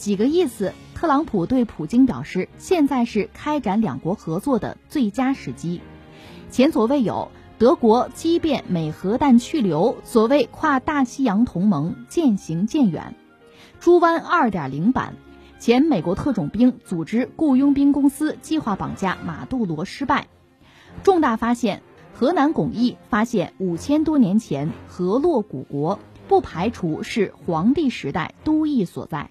几个意思。特朗普对普京表示，现在是开展两国合作的最佳时机。前所未有，德国激变美核弹去留，所谓跨大西洋同盟渐行渐远。猪湾二点零版，前美国特种兵组织雇佣兵公司计划绑架马杜罗失败。重大发现：河南巩义发现五千多年前河洛古国，不排除是黄帝时代都邑所在。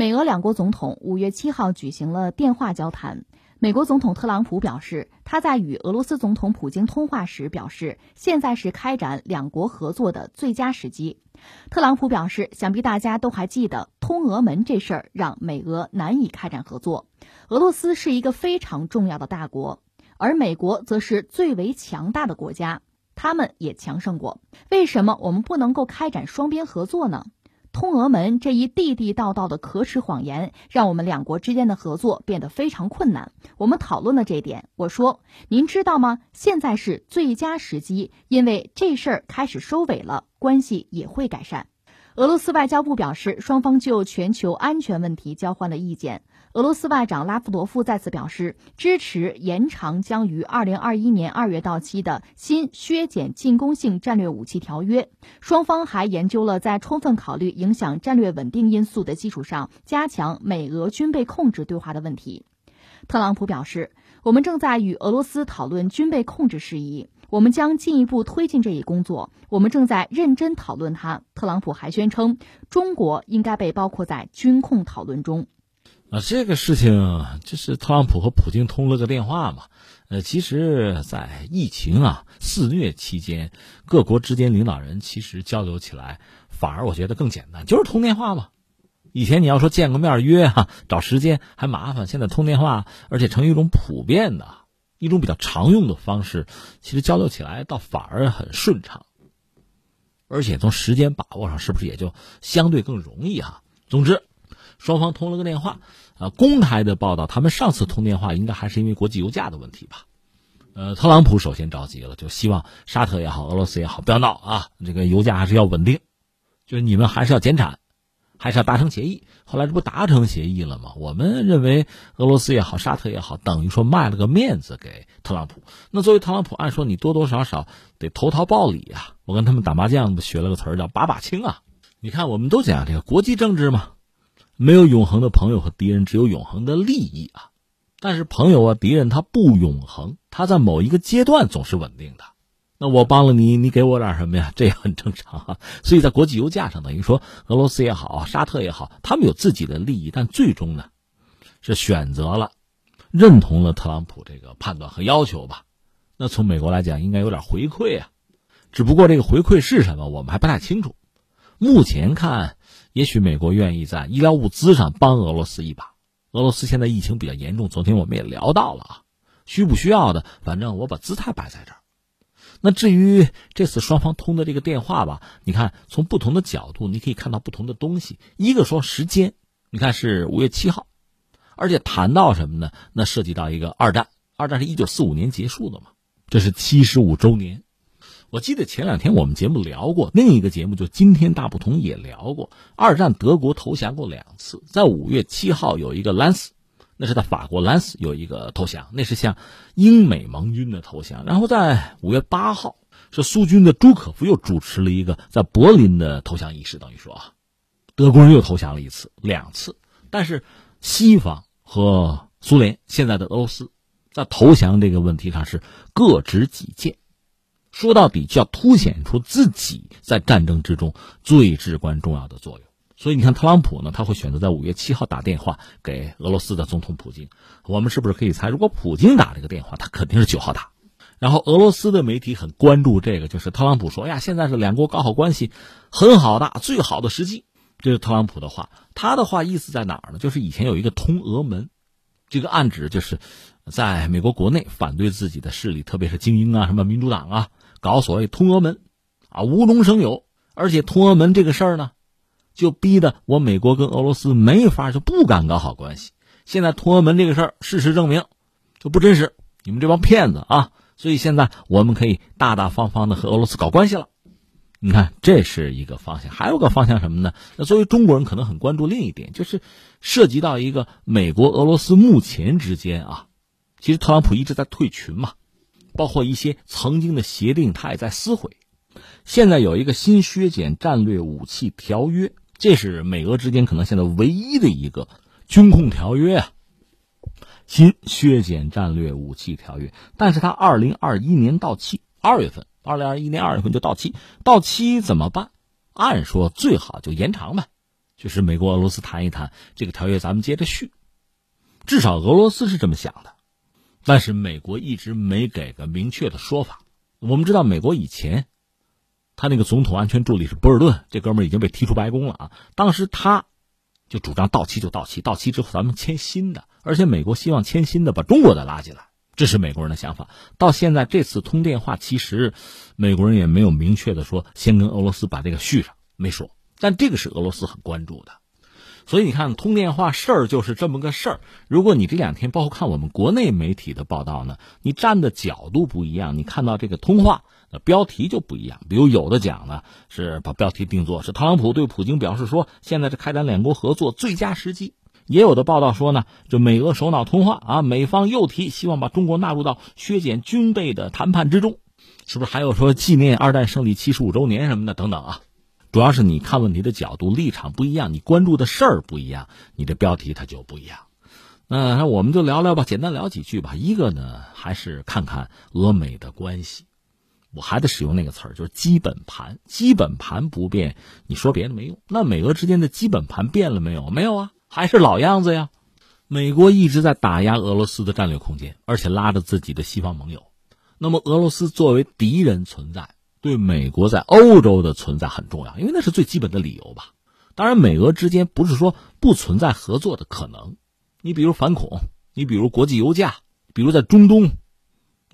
美俄两国总统五月七号举行了电话交谈。美国总统特朗普表示，他在与俄罗斯总统普京通话时表示，现在是开展两国合作的最佳时机。特朗普表示，想必大家都还记得通俄门这事儿让美俄难以开展合作。俄罗斯是一个非常重要的大国，而美国则是最为强大的国家，他们也强盛过。为什么我们不能够开展双边合作呢？通俄门这一地地道道的可耻谎言，让我们两国之间的合作变得非常困难。我们讨论了这一点，我说：“您知道吗？现在是最佳时机，因为这事儿开始收尾了，关系也会改善。”俄罗斯外交部表示，双方就全球安全问题交换了意见。俄罗斯外长拉夫罗夫再次表示支持延长将于二零二一年二月到期的新削减进攻性战略武器条约。双方还研究了在充分考虑影响战略稳定因素的基础上，加强美俄军备控制对话的问题。特朗普表示，我们正在与俄罗斯讨论军备控制事宜，我们将进一步推进这一工作。我们正在认真讨论它。特朗普还宣称，中国应该被包括在军控讨论中。啊，这个事情就是特朗普和普京通了个电话嘛。呃，其实，在疫情啊肆虐期间，各国之间领导人其实交流起来反而我觉得更简单，就是通电话嘛。以前你要说见个面约哈，找时间还麻烦，现在通电话，而且成一种普遍的、一种比较常用的方式，其实交流起来倒反而很顺畅。而且从时间把握上，是不是也就相对更容易哈？总之。双方通了个电话，啊，公开的报道，他们上次通电话应该还是因为国际油价的问题吧？呃，特朗普首先着急了，就希望沙特也好，俄罗斯也好，不要闹啊，这个油价还是要稳定，就是你们还是要减产，还是要达成协议。后来这不达成协议了吗？我们认为俄罗斯也好，沙特也好，等于说卖了个面子给特朗普。那作为特朗普，按说你多多少少得投桃报李啊。我跟他们打麻将学了个词儿叫把把清啊。你看，我们都讲这个国际政治嘛。没有永恒的朋友和敌人，只有永恒的利益啊！但是朋友啊、敌人他不永恒，他在某一个阶段总是稳定的。那我帮了你，你给我点什么呀？这也很正常啊。所以在国际油价上，等于说俄罗斯也好，沙特也好，他们有自己的利益，但最终呢，是选择了认同了特朗普这个判断和要求吧。那从美国来讲，应该有点回馈啊。只不过这个回馈是什么，我们还不太清楚。目前看。也许美国愿意在医疗物资上帮俄罗斯一把。俄罗斯现在疫情比较严重，昨天我们也聊到了啊，需不需要的，反正我把姿态摆在这儿。那至于这次双方通的这个电话吧，你看从不同的角度，你可以看到不同的东西。一个说时间，你看是五月七号，而且谈到什么呢？那涉及到一个二战，二战是一九四五年结束的嘛，这是七十五周年。我记得前两天我们节目聊过，另一个节目就今天大不同也聊过。二战德国投降过两次，在五月七号有一个兰斯，那是在法国兰斯有一个投降，那是向英美盟军的投降。然后在五月八号，是苏军的朱可夫又主持了一个在柏林的投降仪式，等于说啊，德国人又投降了一次、两次，但是西方和苏联现在的俄罗斯，在投降这个问题上是各执己见。说到底，就要凸显出自己在战争之中最至关重要的作用。所以你看，特朗普呢，他会选择在五月七号打电话给俄罗斯的总统普京。我们是不是可以猜，如果普京打这个电话，他肯定是九号打。然后俄罗斯的媒体很关注这个，就是特朗普说：“哎呀，现在是两国搞好关系很好的最好的时机。”这是特朗普的话，他的话意思在哪儿呢？就是以前有一个通俄门，这个暗指就是在美国国内反对自己的势力，特别是精英啊，什么民主党啊。搞所谓通俄门，啊，无中生有，而且通俄门这个事儿呢，就逼得我美国跟俄罗斯没法，就不敢搞好关系。现在通俄门这个事儿，事实证明就不真实，你们这帮骗子啊！所以现在我们可以大大方方的和俄罗斯搞关系了。你看，这是一个方向，还有个方向什么呢？那作为中国人，可能很关注另一点，就是涉及到一个美国、俄罗斯目前之间啊，其实特朗普一直在退群嘛。包括一些曾经的协定，他也在撕毁。现在有一个新削减战略武器条约，这是美俄之间可能现在唯一的一个军控条约啊。新削减战略武器条约，但是它二零二一年到期，二月份，二零二一年二月份就到期，到期怎么办？按说最好就延长呗，就是美国俄罗斯谈一谈这个条约，咱们接着续。至少俄罗斯是这么想的。但是美国一直没给个明确的说法。我们知道，美国以前他那个总统安全助理是博尔顿，这哥们已经被踢出白宫了啊。当时他就主张到期就到期，到期之后咱们签新的，而且美国希望签新的把中国的拉进来，这是美国人的想法。到现在这次通电话，其实美国人也没有明确的说先跟俄罗斯把这个续上，没说。但这个是俄罗斯很关注的。所以你看，通电话事儿就是这么个事儿。如果你这两天包括看我们国内媒体的报道呢，你站的角度不一样，你看到这个通话，那标题就不一样。比如有的讲呢是把标题定做是特朗普对普京表示说，现在是开展两国合作最佳时机。也有的报道说呢，就美俄首脑通话啊，美方又提希望把中国纳入到削减军备的谈判之中，是不是还有说纪念二战胜利七十五周年什么的等等啊？主要是你看问题的角度、立场不一样，你关注的事儿不一样，你的标题它就不一样。那我们就聊聊吧，简单聊几句吧。一个呢，还是看看俄美的关系。我还得使用那个词儿，就是基本盘。基本盘不变，你说别的没用。那美俄之间的基本盘变了没有？没有啊，还是老样子呀。美国一直在打压俄罗斯的战略空间，而且拉着自己的西方盟友。那么俄罗斯作为敌人存在。对美国在欧洲的存在很重要，因为那是最基本的理由吧。当然，美俄之间不是说不存在合作的可能。你比如反恐，你比如国际油价，比如在中东，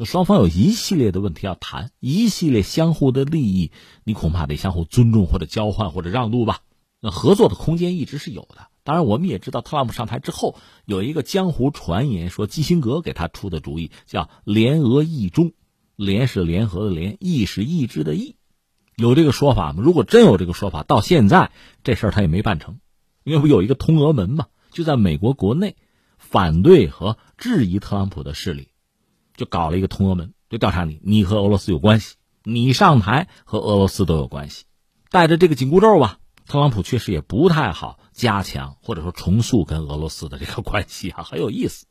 双方有一系列的问题要谈，一系列相互的利益，你恐怕得相互尊重或者交换或者让渡吧。那合作的空间一直是有的。当然，我们也知道，特朗普上台之后有一个江湖传言说，基辛格给他出的主意叫联俄意中。联是联合的联，意是意志的意，有这个说法吗？如果真有这个说法，到现在这事儿他也没办成，因为不有一个通俄门嘛，就在美国国内反对和质疑特朗普的势力，就搞了一个通俄门，就调查你，你和俄罗斯有关系，你上台和俄罗斯都有关系，带着这个紧箍咒吧，特朗普确实也不太好加强或者说重塑跟俄罗斯的这个关系啊，很有意思。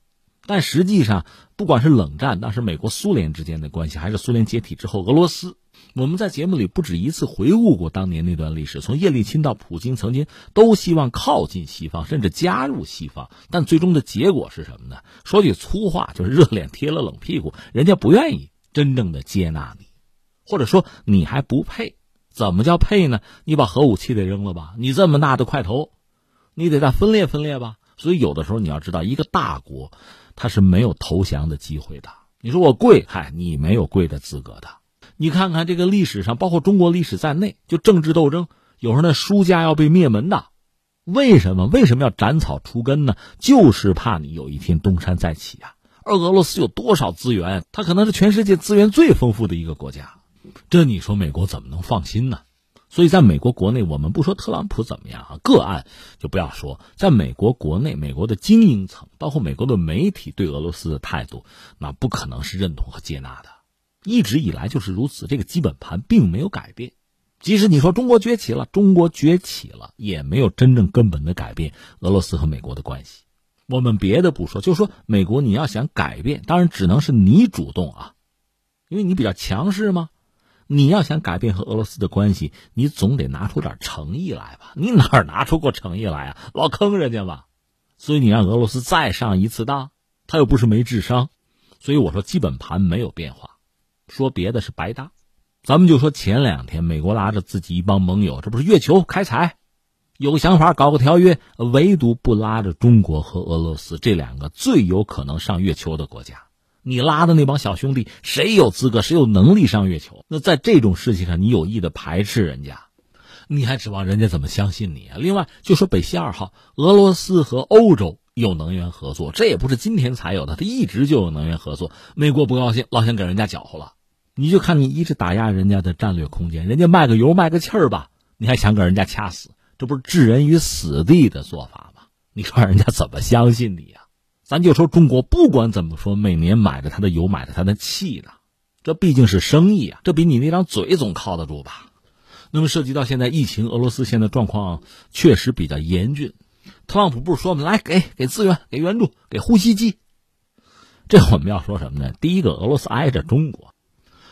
但实际上，不管是冷战当时美国苏联之间的关系，还是苏联解体之后俄罗斯，我们在节目里不止一次回顾过当年那段历史。从叶利钦到普京，曾经都希望靠近西方，甚至加入西方，但最终的结果是什么呢？说句粗话，就是热脸贴了冷屁股，人家不愿意真正的接纳你，或者说你还不配。怎么叫配呢？你把核武器得扔了吧？你这么大的块头，你得再分裂分裂吧？所以有的时候你要知道，一个大国。他是没有投降的机会的。你说我跪，嗨，你没有跪的资格的。你看看这个历史上，包括中国历史在内，就政治斗争，有时候那输家要被灭门的。为什么？为什么要斩草除根呢？就是怕你有一天东山再起啊。而俄罗斯有多少资源？它可能是全世界资源最丰富的一个国家，这你说美国怎么能放心呢？所以，在美国国内，我们不说特朗普怎么样啊，个案就不要说。在美国国内，美国的精英层，包括美国的媒体，对俄罗斯的态度，那不可能是认同和接纳的。一直以来就是如此，这个基本盘并没有改变。即使你说中国崛起了，中国崛起了，也没有真正根本的改变俄罗斯和美国的关系。我们别的不说，就说美国，你要想改变，当然只能是你主动啊，因为你比较强势嘛。你要想改变和俄罗斯的关系，你总得拿出点诚意来吧？你哪儿拿出过诚意来啊？老坑人家吧。所以你让俄罗斯再上一次当，他又不是没智商。所以我说基本盘没有变化，说别的是白搭。咱们就说前两天美国拉着自己一帮盟友，这不是月球开采，有个想法搞个条约，唯独不拉着中国和俄罗斯这两个最有可能上月球的国家。你拉的那帮小兄弟，谁有资格，谁有能力上月球？那在这种事情上，你有意的排斥人家，你还指望人家怎么相信你啊？另外，就说北溪二号，俄罗斯和欧洲有能源合作，这也不是今天才有的，它一直就有能源合作。美国不高兴，老想给人家搅和了。你就看你一直打压人家的战略空间，人家卖个油卖个气儿吧，你还想给人家掐死，这不是置人于死地的做法吗？你说人家怎么相信你呀？咱就说中国，不管怎么说，每年买着他的油，买着他的气的，这毕竟是生意啊，这比你那张嘴总靠得住吧？那么涉及到现在疫情，俄罗斯现在状况确实比较严峻。特朗普不是说吗？来给给资源，给援助，给呼吸机。这我们要说什么呢？第一个，俄罗斯挨着中国，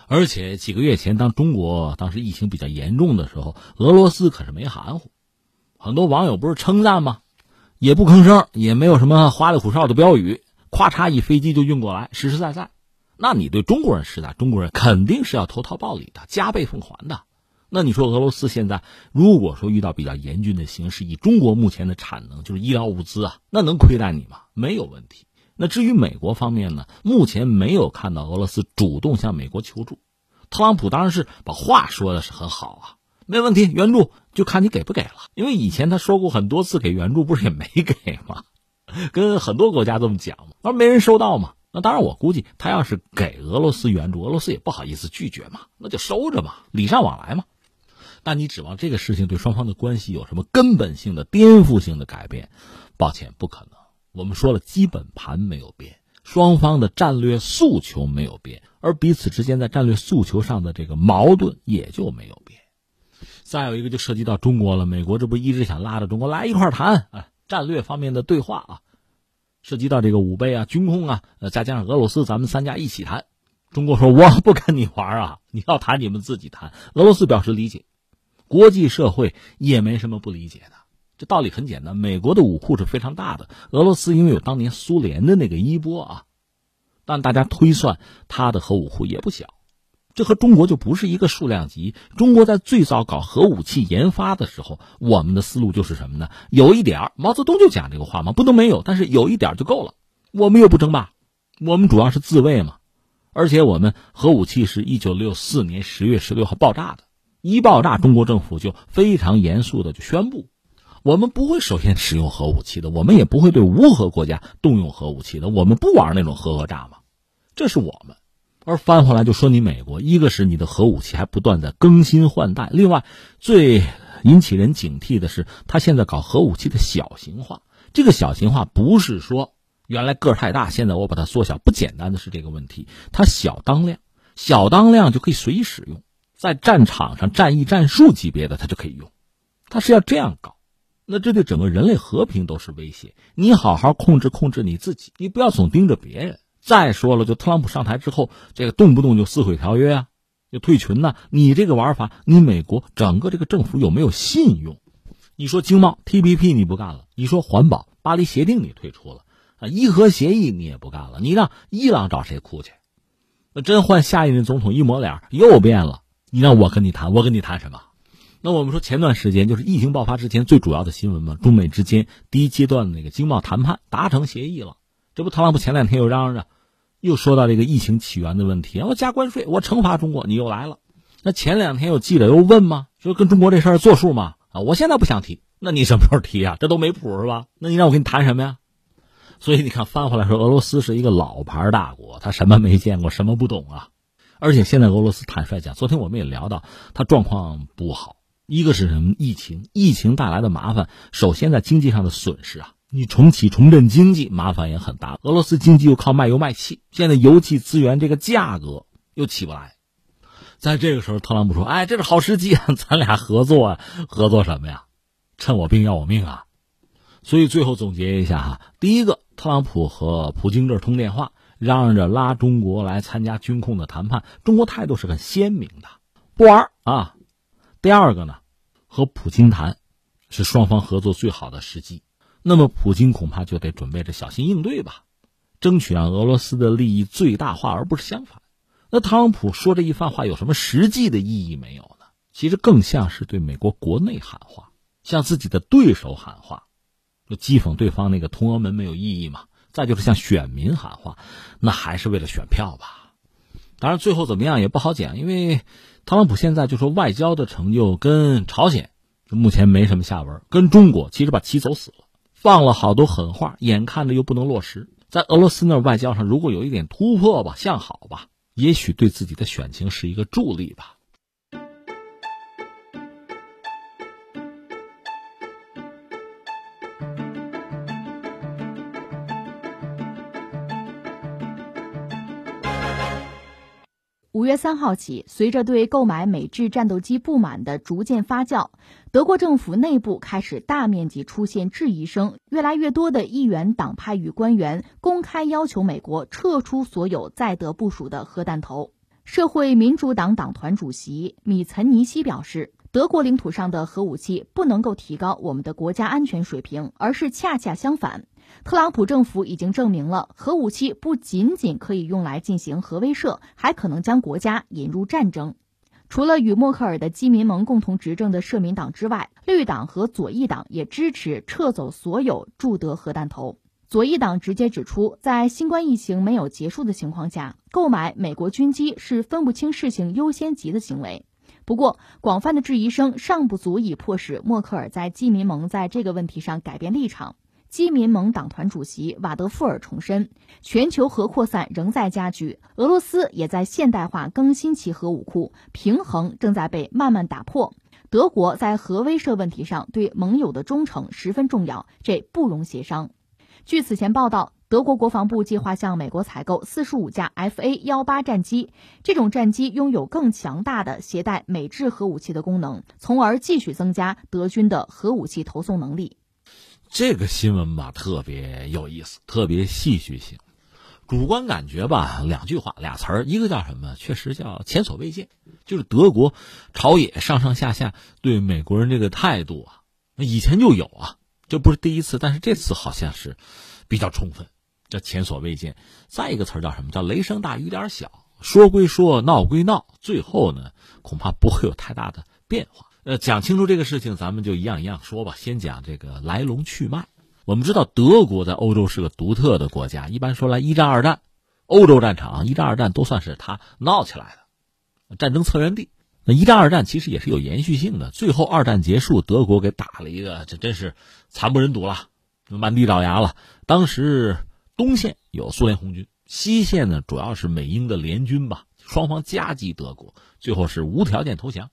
而且几个月前，当中国当时疫情比较严重的时候，俄罗斯可是没含糊，很多网友不是称赞吗？也不吭声，也没有什么花里胡哨的标语，咵嚓一飞机就运过来，实实在在。那你对中国人施打，中国人肯定是要投桃报李的，加倍奉还的。那你说俄罗斯现在如果说遇到比较严峻的形势，以中国目前的产能，就是医疗物资啊，那能亏待你吗？没有问题。那至于美国方面呢，目前没有看到俄罗斯主动向美国求助。特朗普当然是把话说的是很好啊。没问题，援助就看你给不给了。因为以前他说过很多次给援助，不是也没给吗？跟很多国家这么讲嘛，而没人收到嘛。那当然，我估计他要是给俄罗斯援助，俄罗斯也不好意思拒绝嘛，那就收着嘛，礼尚往来嘛。但你指望这个事情对双方的关系有什么根本性的、颠覆性的改变？抱歉，不可能。我们说了，基本盘没有变，双方的战略诉求没有变，而彼此之间在战略诉求上的这个矛盾也就没有变。再有一个就涉及到中国了，美国这不一直想拉着中国来一块谈啊，战略方面的对话啊，涉及到这个五倍啊、军控啊，呃，再加上俄罗斯，咱们三家一起谈。中国说我不跟你玩啊，你要谈你们自己谈。俄罗斯表示理解，国际社会也没什么不理解的，这道理很简单。美国的武库是非常大的，俄罗斯因为有当年苏联的那个衣钵啊，但大家推算它的核武库也不小。这和中国就不是一个数量级。中国在最早搞核武器研发的时候，我们的思路就是什么呢？有一点毛泽东就讲这个话嘛，不能没有，但是有一点就够了。我们又不争霸，我们主要是自卫嘛。而且我们核武器是一九六四年十月十六号爆炸的，一爆炸，中国政府就非常严肃的就宣布，我们不会首先使用核武器的，我们也不会对无核国家动用核武器的，我们不玩那种核讹诈嘛。这是我们。而翻回来就说你美国，一个是你的核武器还不断的更新换代，另外最引起人警惕的是，他现在搞核武器的小型化。这个小型化不是说原来个儿太大，现在我把它缩小，不简单的是这个问题。它小当量，小当量就可以随意使用，在战场上战役战术级别的它就可以用，它是要这样搞，那这对整个人类和平都是威胁。你好好控制控制你自己，你不要总盯着别人。再说了，就特朗普上台之后，这个动不动就撕毁条约啊，就退群呐。你这个玩法，你美国整个这个政府有没有信用？你说经贸 T P P 你不干了，你说环保巴黎协定你退出了啊，伊核协议你也不干了，你让伊朗找谁哭去？那真换下一任总统一抹脸又变了，你让我跟你谈，我跟你谈什么？那我们说前段时间就是疫情爆发之前最主要的新闻嘛，中美之间第一阶段的那个经贸谈判达成协议了，这不特朗普前两天又嚷嚷着。又说到这个疫情起源的问题，我加关税，我惩罚中国，你又来了。那前两天有记者又问吗？说跟中国这事儿作数吗？啊，我现在不想提，那你什么时候提啊？这都没谱是吧？那你让我跟你谈什么呀？所以你看，翻回来说，俄罗斯是一个老牌大国，他什么没见过，什么不懂啊？而且现在俄罗斯坦率讲，昨天我们也聊到，他状况不好，一个是什么？疫情，疫情带来的麻烦，首先在经济上的损失啊。你重启重振经济麻烦也很大，俄罗斯经济又靠卖油卖气，现在油气资源这个价格又起不来，在这个时候，特朗普说：“哎，这是好时机，咱俩合作啊，合作什么呀？趁我病要我命啊！”所以最后总结一下哈，第一个，特朗普和普京这通电话，嚷嚷着拉中国来参加军控的谈判，中国态度是很鲜明的，不玩啊。第二个呢，和普京谈，是双方合作最好的时机。那么普京恐怕就得准备着小心应对吧，争取让俄罗斯的利益最大化，而不是相反。那特朗普说这一番话有什么实际的意义没有呢？其实更像是对美国国内喊话，向自己的对手喊话，就讥讽对方那个通俄门没有意义嘛。再就是向选民喊话，那还是为了选票吧。当然最后怎么样也不好讲，因为特朗普现在就说外交的成就跟朝鲜，目前没什么下文，跟中国其实把棋走死了，放了好多狠话，眼看着又不能落实。在俄罗斯那外交上如果有一点突破吧，向好吧。也许对自己的选情是一个助力吧。五月三号起，随着对购买美制战斗机不满的逐渐发酵，德国政府内部开始大面积出现质疑声。越来越多的议员、党派与官员公开要求美国撤出所有在德部署的核弹头。社会民主党党团主席米岑尼希表示，德国领土上的核武器不能够提高我们的国家安全水平，而是恰恰相反。特朗普政府已经证明了，核武器不仅仅可以用来进行核威慑，还可能将国家引入战争。除了与默克尔的基民盟共同执政的社民党之外，绿党和左翼党也支持撤走所有驻德核弹头。左翼党直接指出，在新冠疫情没有结束的情况下，购买美国军机是分不清事情优先级的行为。不过，广泛的质疑声尚不足以迫使默克尔在基民盟在这个问题上改变立场。基民盟党团主席瓦德富尔重申，全球核扩散仍在加剧，俄罗斯也在现代化更新其核武库，平衡正在被慢慢打破。德国在核威慑问题上对盟友的忠诚十分重要，这不容协商。据此前报道，德国国防部计划向美国采购四十五架 F A 幺八战机，这种战机拥有更强大的携带美制核武器的功能，从而继续增加德军的核武器投送能力。这个新闻吧，特别有意思，特别戏剧性。主观感觉吧，两句话，俩词儿，一个叫什么？确实叫前所未见。就是德国朝野上上下下对美国人这个态度啊，以前就有啊，这不是第一次，但是这次好像是比较充分，叫前所未见。再一个词儿叫什么？叫雷声大雨点小。说归说，闹归闹，最后呢，恐怕不会有太大的变化。呃，讲清楚这个事情，咱们就一样一样说吧。先讲这个来龙去脉。我们知道，德国在欧洲是个独特的国家。一般说来，一战、二战，欧洲战场，一战、二战都算是他闹起来的战争策源地。那一战、二战其实也是有延续性的。最后二战结束，德国给打了一个，这真是惨不忍睹了，满地找牙了。当时东线有苏联红军，西线呢主要是美英的联军吧，双方夹击德国，最后是无条件投降。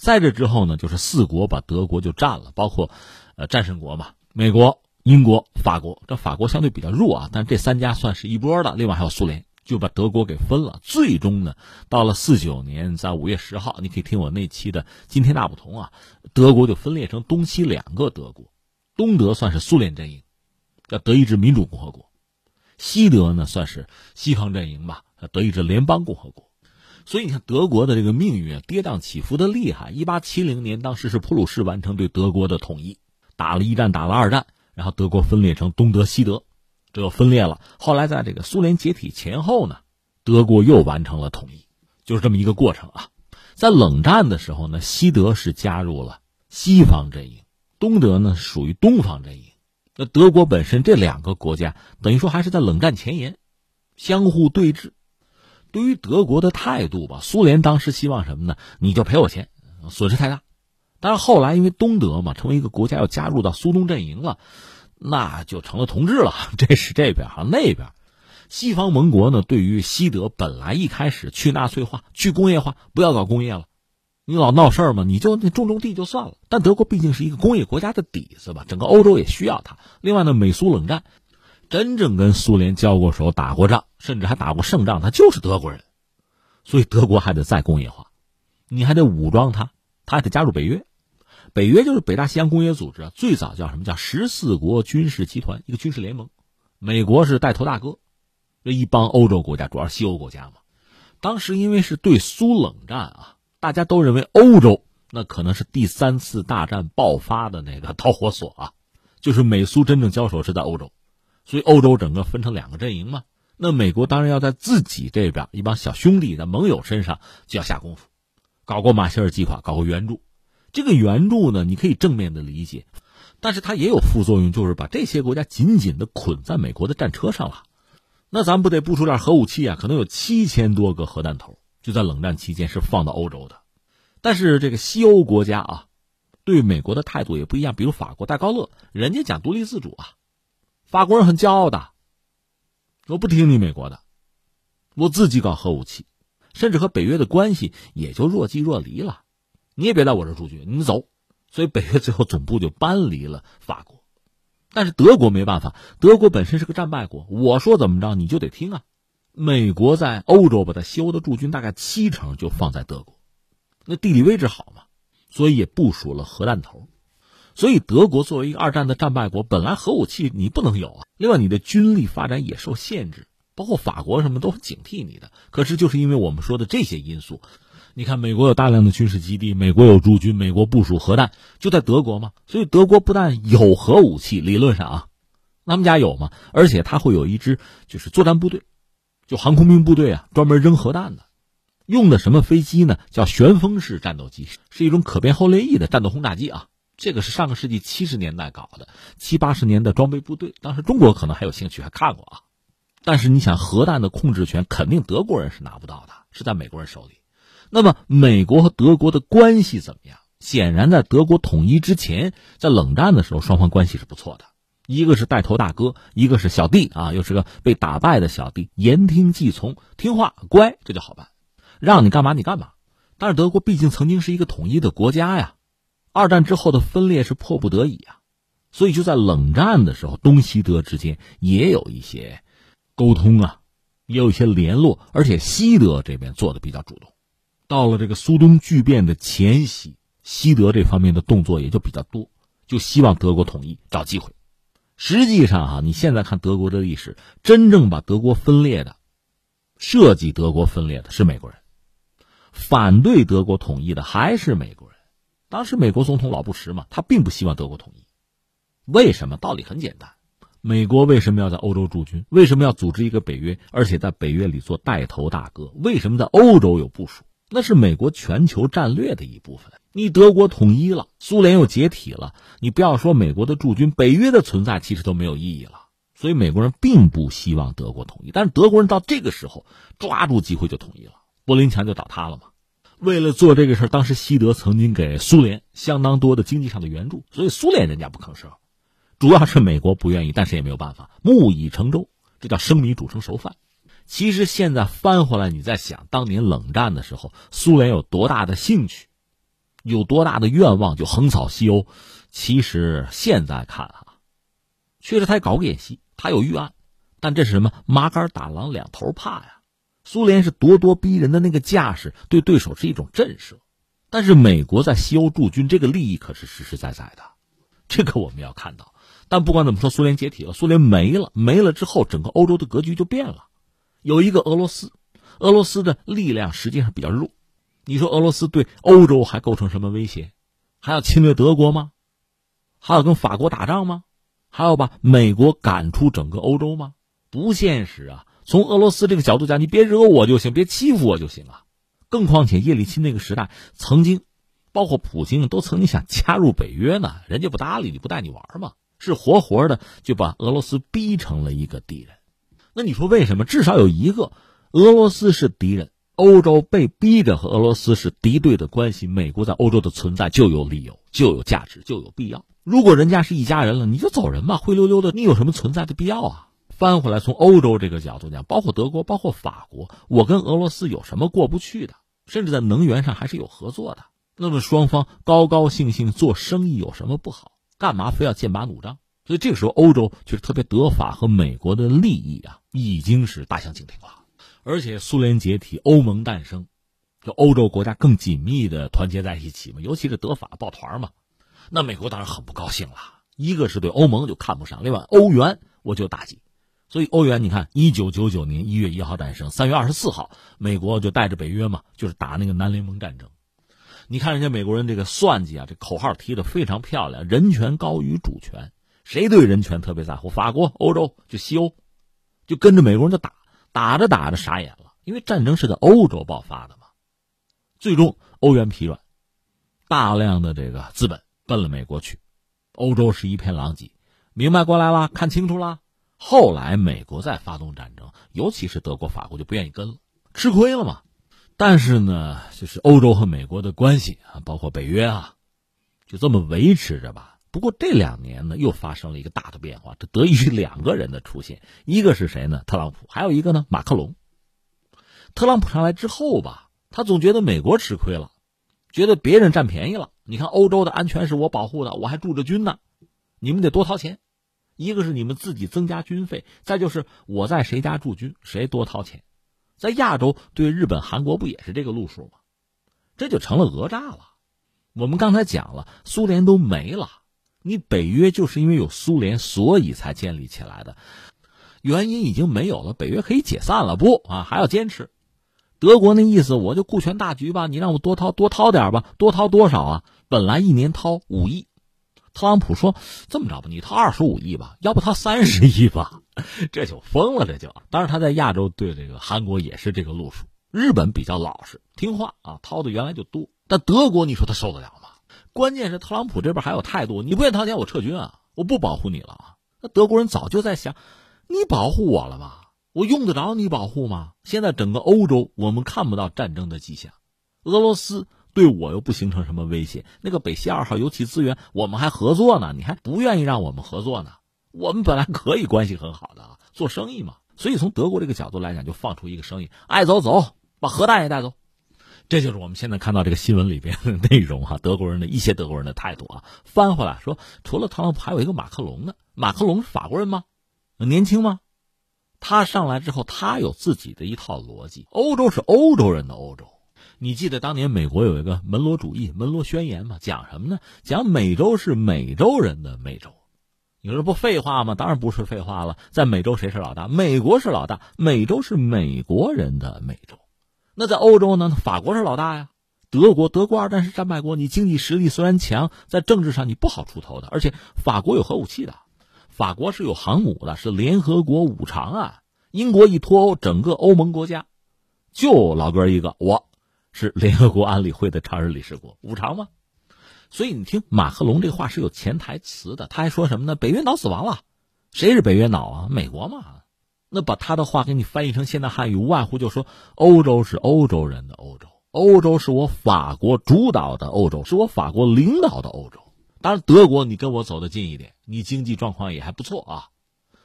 在这之后呢，就是四国把德国就占了，包括，呃，战胜国嘛，美国、英国、法国。这法国相对比较弱啊，但这三家算是一波的。另外还有苏联，就把德国给分了。最终呢，到了四九年，在五月十号，你可以听我那期的《今天大不同》啊，德国就分裂成东西两个德国，东德算是苏联阵营，叫德意志民主共和国；西德呢算是西方阵营吧，德意志联邦共和国。所以你看，德国的这个命运跌宕起伏的厉害。一八七零年，当时是普鲁士完成对德国的统一，打了一战，打了二战，然后德国分裂成东德、西德，这又分裂了。后来在这个苏联解体前后呢，德国又完成了统一，就是这么一个过程啊。在冷战的时候呢，西德是加入了西方阵营，东德呢属于东方阵营。那德国本身这两个国家等于说还是在冷战前沿，相互对峙。对于德国的态度吧，苏联当时希望什么呢？你就赔我钱，损失太大。但是后来因为东德嘛，成为一个国家要加入到苏东阵营了，那就成了同志了。这是这边哈，那边西方盟国呢，对于西德本来一开始去纳粹化、去工业化，不要搞工业了，你老闹事儿嘛，你就种种地就算了。但德国毕竟是一个工业国家的底子吧，整个欧洲也需要它。另外呢，美苏冷战。真正跟苏联交过手、打过仗，甚至还打过胜仗，他就是德国人，所以德国还得再工业化。你还得武装他，他还得加入北约。北约就是北大西洋工业组织啊，最早叫什么叫十四国军事集团，一个军事联盟。美国是带头大哥，这一帮欧洲国家，主要是西欧国家嘛。当时因为是对苏冷战啊，大家都认为欧洲那可能是第三次大战爆发的那个导火索啊，就是美苏真正交手是在欧洲，所以欧洲整个分成两个阵营嘛。那美国当然要在自己这边一帮小兄弟的盟友身上就要下功夫，搞过马歇尔计划，搞过援助。这个援助呢，你可以正面的理解，但是它也有副作用，就是把这些国家紧紧的捆在美国的战车上了。那咱不得部署点核武器啊？可能有七千多个核弹头，就在冷战期间是放到欧洲的。但是这个西欧国家啊，对美国的态度也不一样。比如法国戴高乐，人家讲独立自主啊，法国人很骄傲的。我不听你美国的，我自己搞核武器，甚至和北约的关系也就若即若离了。你也别在我这驻军，你走。所以北约最后总部就搬离了法国，但是德国没办法，德国本身是个战败国，我说怎么着你就得听啊。美国在欧洲把它修的驻军大概七成就放在德国，那地理位置好嘛，所以也部署了核弹头。所以，德国作为一个二战的战败国，本来核武器你不能有啊。另外，你的军力发展也受限制，包括法国什么都很警惕你的。可是，就是因为我们说的这些因素，你看，美国有大量的军事基地，美国有驻军，美国部署核弹，就在德国嘛。所以，德国不但有核武器，理论上啊，他们家有嘛，而且他会有一支就是作战部队，就航空兵部队啊，专门扔核弹的，用的什么飞机呢？叫旋风式战斗机，是一种可变后掠翼的战斗轰炸机啊。这个是上个世纪七十年代搞的，七八十年的装备部队，当时中国可能还有兴趣，还看过啊。但是你想，核弹的控制权肯定德国人是拿不到的，是在美国人手里。那么美国和德国的关系怎么样？显然，在德国统一之前，在冷战的时候，双方关系是不错的。一个是带头大哥，一个是小弟啊，又是个被打败的小弟，言听计从，听话乖，这就好办，让你干嘛你干嘛。但是德国毕竟曾经是一个统一的国家呀。二战之后的分裂是迫不得已啊，所以就在冷战的时候，东西德之间也有一些沟通啊，也有一些联络，而且西德这边做的比较主动。到了这个苏东剧变的前夕，西德这方面的动作也就比较多，就希望德国统一，找机会。实际上啊，你现在看德国的历史，真正把德国分裂的、设计德国分裂的是美国人，反对德国统一的还是美国人。当时美国总统老布什嘛，他并不希望德国统一。为什么？道理很简单，美国为什么要在欧洲驻军？为什么要组织一个北约？而且在北约里做带头大哥？为什么在欧洲有部署？那是美国全球战略的一部分。你德国统一了，苏联又解体了，你不要说美国的驻军，北约的存在其实都没有意义了。所以美国人并不希望德国统一，但是德国人到这个时候抓住机会就统一了，柏林墙就倒塌了嘛。为了做这个事儿，当时西德曾经给苏联相当多的经济上的援助，所以苏联人家不吭声，主要是美国不愿意，但是也没有办法，木已成舟，这叫生米煮成熟饭。其实现在翻回来，你在想当年冷战的时候，苏联有多大的兴趣，有多大的愿望就横扫西欧。其实现在看啊，确实他也搞过演习，他有预案，但这是什么？麻杆打狼，两头怕呀。苏联是咄咄逼人的那个架势，对对手是一种震慑，但是美国在西欧驻军，这个利益可是实实在在的，这个我们要看到。但不管怎么说，苏联解体了，苏联没了，没了之后，整个欧洲的格局就变了。有一个俄罗斯，俄罗斯的力量实际上比较弱。你说俄罗斯对欧洲还构成什么威胁？还要侵略德国吗？还要跟法国打仗吗？还要把美国赶出整个欧洲吗？不现实啊！从俄罗斯这个角度讲，你别惹我就行，别欺负我就行啊。更况且叶利钦那个时代，曾经，包括普京都曾经想加入北约呢，人家不搭理你，不带你玩嘛，是活活的就把俄罗斯逼成了一个敌人。那你说为什么？至少有一个，俄罗斯是敌人，欧洲被逼着和俄罗斯是敌对的关系，美国在欧洲的存在就有理由，就有价值，就有必要。如果人家是一家人了，你就走人吧，灰溜溜的，你有什么存在的必要啊？翻回来，从欧洲这个角度讲，包括德国，包括法国，我跟俄罗斯有什么过不去的？甚至在能源上还是有合作的。那么双方高高兴兴做生意有什么不好？干嘛非要剑拔弩张？所以这个时候，欧洲就是特别德法和美国的利益啊，已经是大相径庭了。而且苏联解体，欧盟诞生，就欧洲国家更紧密的团结在一起嘛，尤其是德法抱团嘛。那美国当然很不高兴了，一个是对欧盟就看不上，另外欧元我就打击。所以欧元，你看，一九九九年一月一号诞生，三月二十四号，美国就带着北约嘛，就是打那个南联盟战争。你看人家美国人这个算计啊，这口号提的非常漂亮，人权高于主权。谁对人权特别在乎？法国、欧洲就西欧，就跟着美国人就打，打着打着傻眼了，因为战争是在欧洲爆发的嘛。最终欧元疲软，大量的这个资本奔了美国去，欧洲是一片狼藉。明白过来了，看清楚了。后来美国再发动战争，尤其是德国、法国就不愿意跟了，吃亏了嘛。但是呢，就是欧洲和美国的关系啊，包括北约啊，就这么维持着吧。不过这两年呢，又发生了一个大的变化，这得益于两个人的出现，一个是谁呢？特朗普，还有一个呢，马克龙。特朗普上来之后吧，他总觉得美国吃亏了，觉得别人占便宜了。你看，欧洲的安全是我保护的，我还驻着军呢，你们得多掏钱。一个是你们自己增加军费，再就是我在谁家驻军，谁多掏钱。在亚洲对日本、韩国不也是这个路数吗？这就成了讹诈了。我们刚才讲了，苏联都没了，你北约就是因为有苏联，所以才建立起来的。原因已经没有了，北约可以解散了。不啊，还要坚持。德国那意思，我就顾全大局吧，你让我多掏多掏点吧，多掏多少啊？本来一年掏五亿。特朗普说：“这么着吧，你掏二十五亿吧，要不掏三十亿吧？” 这就疯了，这就。当然，他在亚洲对这个韩国也是这个路数。日本比较老实听话啊，掏的原来就多。但德国，你说他受得了吗？关键是特朗普这边还有态度，你不愿掏钱，我撤军啊，我不保护你了啊。那德国人早就在想，你保护我了吗？我用得着你保护吗？现在整个欧洲，我们看不到战争的迹象，俄罗斯。对我又不形成什么威胁。那个北溪二号油气资源，我们还合作呢，你还不愿意让我们合作呢？我们本来可以关系很好的啊做生意嘛。所以从德国这个角度来讲，就放出一个声音：爱走走，把核弹也带走。这就是我们现在看到这个新闻里边的内容哈。德国人的一些德国人的态度啊，翻回来说，除了特朗普，还有一个马克龙呢。马克龙是法国人吗？年轻吗？他上来之后，他有自己的一套逻辑。欧洲是欧洲人的欧洲。你记得当年美国有一个门罗主义、门罗宣言吗？讲什么呢？讲美洲是美洲人的美洲。你说不废话吗？当然不是废话了。在美洲谁是老大？美国是老大。美洲是美国人的美洲。那在欧洲呢？法国是老大呀。德国，德国二战是战败国，你经济实力虽然强，在政治上你不好出头的。而且法国有核武器的，法国是有航母的，是联合国五常啊。英国一脱欧，整个欧盟国家就老哥一个我。是联合国安理会的常任理事国，五常吗？所以你听马克龙这话是有潜台词的，他还说什么呢？北约脑死亡了，谁是北约脑啊？美国嘛。那把他的话给你翻译成现代汉语，无外乎就说欧洲是欧洲人的欧洲，欧洲是我法国主导的欧洲，是我法国领导的欧洲。当然，德国你跟我走得近一点，你经济状况也还不错啊，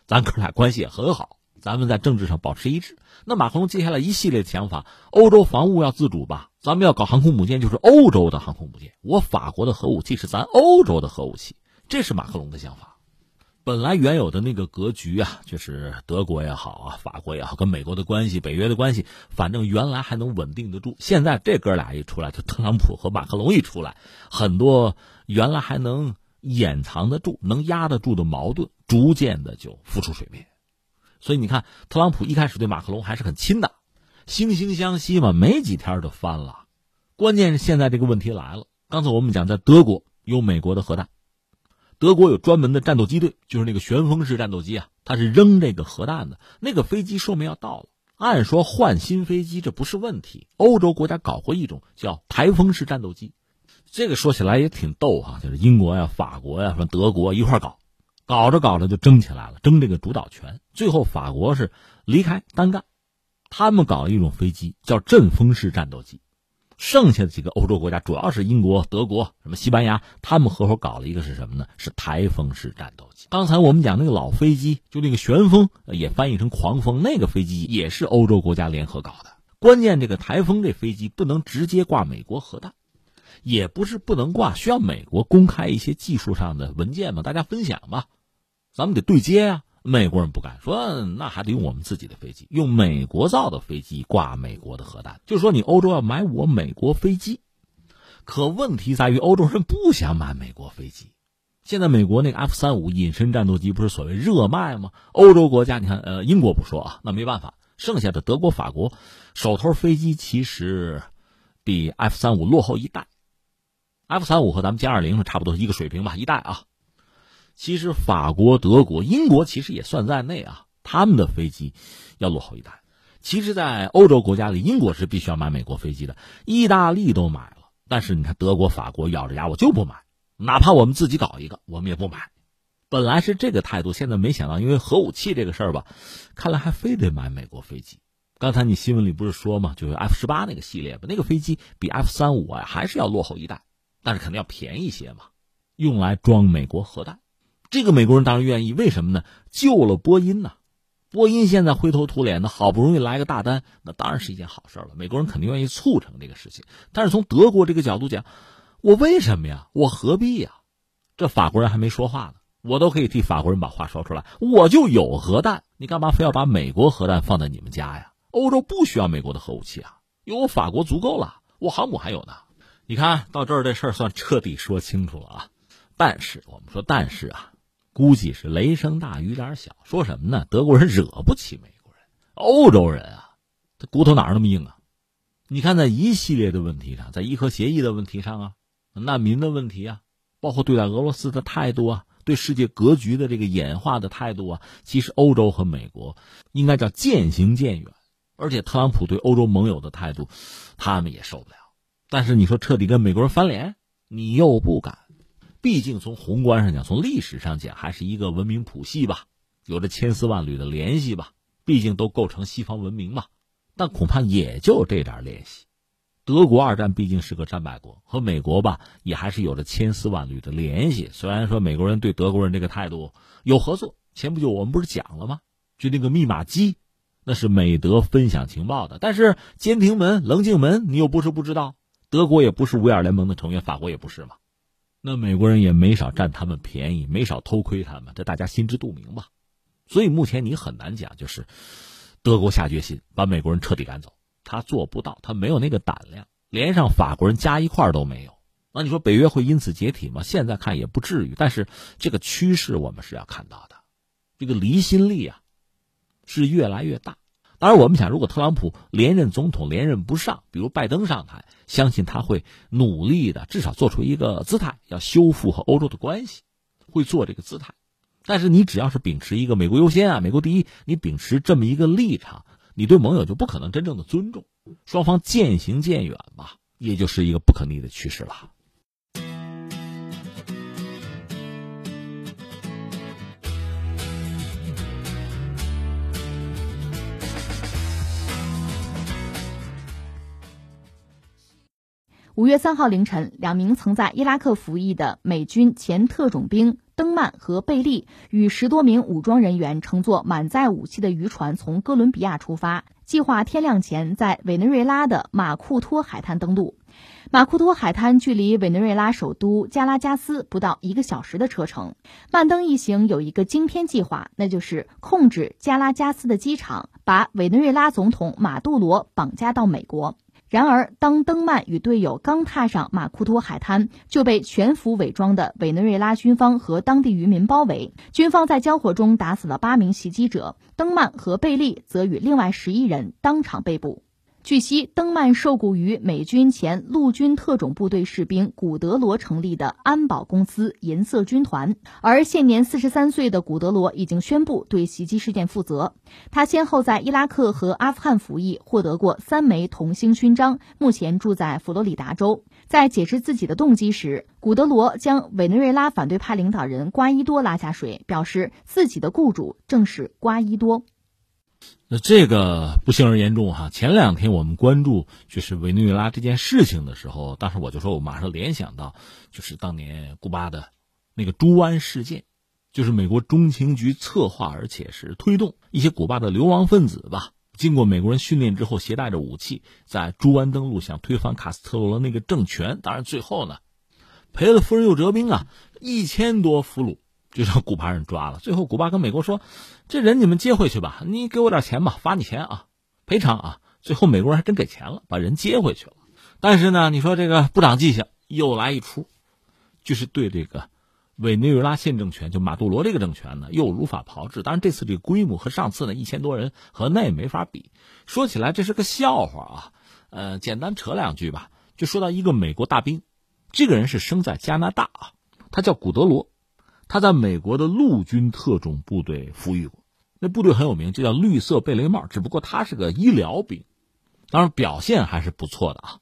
咱哥俩关系也很好。咱们在政治上保持一致。那马克龙接下来一系列的想法，欧洲防务要自主吧？咱们要搞航空母舰，就是欧洲的航空母舰。我法国的核武器是咱欧洲的核武器，这是马克龙的想法。本来原有的那个格局啊，就是德国也好啊，法国也好，跟美国的关系、北约的关系，反正原来还能稳定得住。现在这哥俩一出来，就特朗普和马克龙一出来，很多原来还能掩藏得住、能压得住的矛盾，逐渐的就浮出水面。所以你看，特朗普一开始对马克龙还是很亲的，惺惺相惜嘛，没几天就翻了。关键是现在这个问题来了。刚才我们讲，在德国有美国的核弹，德国有专门的战斗机队，就是那个旋风式战斗机啊，它是扔这个核弹的。那个飞机寿命要到了，按说换新飞机这不是问题。欧洲国家搞过一种叫台风式战斗机，这个说起来也挺逗哈，就是英国呀、法国呀、什么德国一块搞。搞着搞着就争起来了，争这个主导权。最后法国是离开单干，他们搞了一种飞机叫阵风式战斗机。剩下的几个欧洲国家，主要是英国、德国、什么西班牙，他们合伙搞了一个是什么呢？是台风式战斗机。刚才我们讲那个老飞机，就那个旋风，也翻译成狂风，那个飞机也是欧洲国家联合搞的。关键这个台风这飞机不能直接挂美国核弹。也不是不能挂，需要美国公开一些技术上的文件嘛，大家分享嘛，咱们得对接呀。美国人不敢说，那还得用我们自己的飞机，用美国造的飞机挂美国的核弹。就说你欧洲要买我美国飞机，可问题在于欧洲人不想买美国飞机。现在美国那个 F 三五隐身战斗机不是所谓热卖吗？欧洲国家，你看，呃，英国不说啊，那没办法，剩下的德国、法国手头飞机其实比 F 三五落后一代。F 三五和咱们歼二零是差不多一个水平吧，一代啊。其实法国、德国、英国其实也算在内啊，他们的飞机要落后一代。其实，在欧洲国家里，英国是必须要买美国飞机的，意大利都买了，但是你看德国、法国咬着牙我就不买。哪怕我们自己搞一个，我们也不买。本来是这个态度，现在没想到，因为核武器这个事儿吧，看来还非得买美国飞机。刚才你新闻里不是说嘛，就是 F 十八那个系列吧，那个飞机比 F 三五啊还是要落后一代，但是肯定要便宜些嘛，用来装美国核弹。这个美国人当然愿意，为什么呢？救了波音呐，波音现在灰头土脸的，好不容易来个大单，那当然是一件好事了。美国人肯定愿意促成这个事情。但是从德国这个角度讲，我为什么呀？我何必呀？这法国人还没说话呢，我都可以替法国人把话说出来。我就有核弹，你干嘛非要把美国核弹放在你们家呀？欧洲不需要美国的核武器啊，有我法国足够了，我航母还有呢。你看到这儿，这事儿算彻底说清楚了啊。但是我们说，但是啊，估计是雷声大雨点小。说什么呢？德国人惹不起美国人，欧洲人啊，他骨头哪那么硬啊？你看，在一系列的问题上，在伊核协议的问题上啊。难民的问题啊，包括对待俄罗斯的态度啊，对世界格局的这个演化的态度啊，其实欧洲和美国应该叫渐行渐远。而且特朗普对欧洲盟友的态度，他们也受不了。但是你说彻底跟美国人翻脸，你又不敢。毕竟从宏观上讲，从历史上讲，还是一个文明谱系吧，有着千丝万缕的联系吧。毕竟都构成西方文明嘛。但恐怕也就这点联系。德国二战毕竟是个战败国，和美国吧也还是有着千丝万缕的联系。虽然说美国人对德国人这个态度有合作，前不久我们不是讲了吗？就那个密码机，那是美德分享情报的。但是监听门、棱镜门，你又不是不知道，德国也不是五眼联盟的成员，法国也不是嘛。那美国人也没少占他们便宜，没少偷窥他们，这大家心知肚明吧。所以目前你很难讲，就是德国下决心把美国人彻底赶走。他做不到，他没有那个胆量，连上法国人加一块都没有。那你说北约会因此解体吗？现在看也不至于，但是这个趋势我们是要看到的，这个离心力啊是越来越大。而，我们想，如果特朗普连任总统连任不上，比如拜登上台，相信他会努力的，至少做出一个姿态，要修复和欧洲的关系，会做这个姿态。但是你只要是秉持一个美国优先啊，美国第一，你秉持这么一个立场。你对盟友就不可能真正的尊重，双方渐行渐远吧，也就是一个不可逆的趋势了。五月三号凌晨，两名曾在伊拉克服役的美军前特种兵。登曼和贝利与十多名武装人员乘坐满载武器的渔船从哥伦比亚出发，计划天亮前在委内瑞拉的马库托海滩登陆。马库托海滩距离委内瑞拉首都加拉加斯不到一个小时的车程。曼登一行有一个惊天计划，那就是控制加拉加斯的机场，把委内瑞拉总统马杜罗绑架到美国。然而，当登曼与队友刚踏上马库托海滩，就被全副伪装的委内瑞拉军方和当地渔民包围。军方在交火中打死了八名袭击者，登曼和贝利则与另外十一人当场被捕。据悉，登曼受雇于美军前陆军特种部队士兵古德罗成立的安保公司银色军团，而现年四十三岁的古德罗已经宣布对袭击事件负责。他先后在伊拉克和阿富汗服役，获得过三枚铜星勋章，目前住在佛罗里达州。在解释自己的动机时，古德罗将委内瑞拉反对派领导人瓜伊多拉下水，表示自己的雇主正是瓜伊多。那这个不幸而严重哈。前两天我们关注就是委内瑞拉这件事情的时候，当时我就说我马上联想到，就是当年古巴的那个猪湾事件，就是美国中情局策划而且是推动一些古巴的流亡分子吧，经过美国人训练之后，携带着武器在猪湾登陆，想推翻卡斯特罗的那个政权。当然最后呢，赔了夫人又折兵啊，一千多俘虏。就让古巴人抓了。最后古巴跟美国说：“这人你们接回去吧，你给我点钱吧，罚你钱啊，赔偿啊。”最后美国人还真给钱了，把人接回去了。但是呢，你说这个不长记性，又来一出，就是对这个委内瑞拉现政权，就马杜罗这个政权呢，又如法炮制。当然，这次这个规模和上次呢一千多人和那也没法比。说起来这是个笑话啊，呃，简单扯两句吧。就说到一个美国大兵，这个人是生在加拿大啊，他叫古德罗，他在美国的陆军特种部队服役过，那部队很有名，就叫绿色贝雷帽。只不过他是个医疗兵，当然表现还是不错的啊。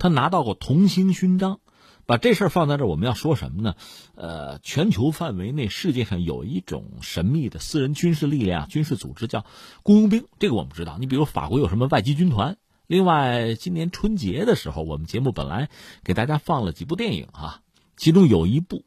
他拿到过同星勋章，把这事儿放在这儿，我们要说什么呢？呃，全球范围内，世界上有一种神秘的私人军事力量、军事组织，叫雇佣兵。这个我们知道。你比如法国有什么外籍军团？另外，今年春节的时候，我们节目本来给大家放了几部电影啊，其中有一部。